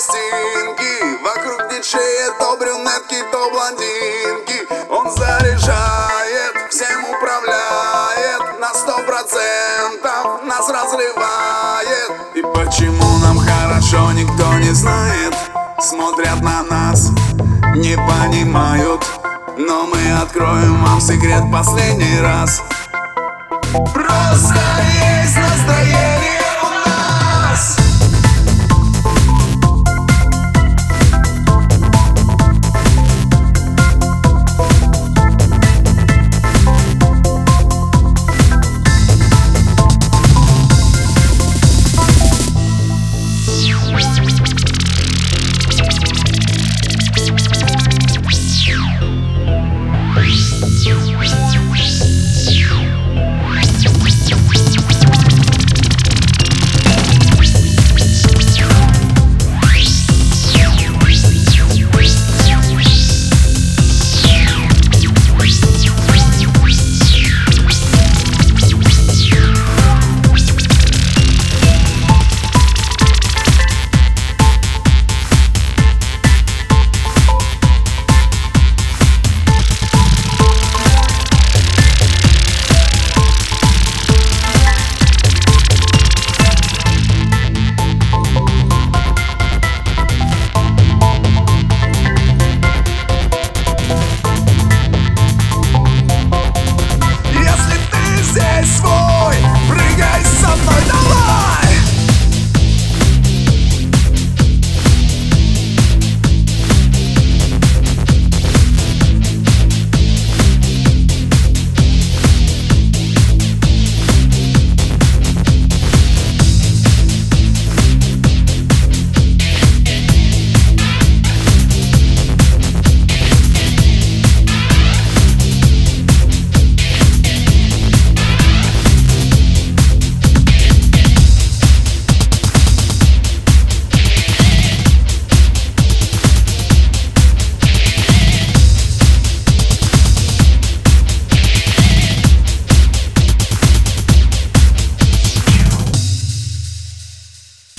пластинки. Вокруг диджея то брюнетки, то блондинки. Он заряжает, всем управляет На сто процентов нас разрывает. И почему нам хорошо, никто не знает. Смотрят на нас, не понимают. Но мы откроем вам секрет последний раз. Просто есть настроение.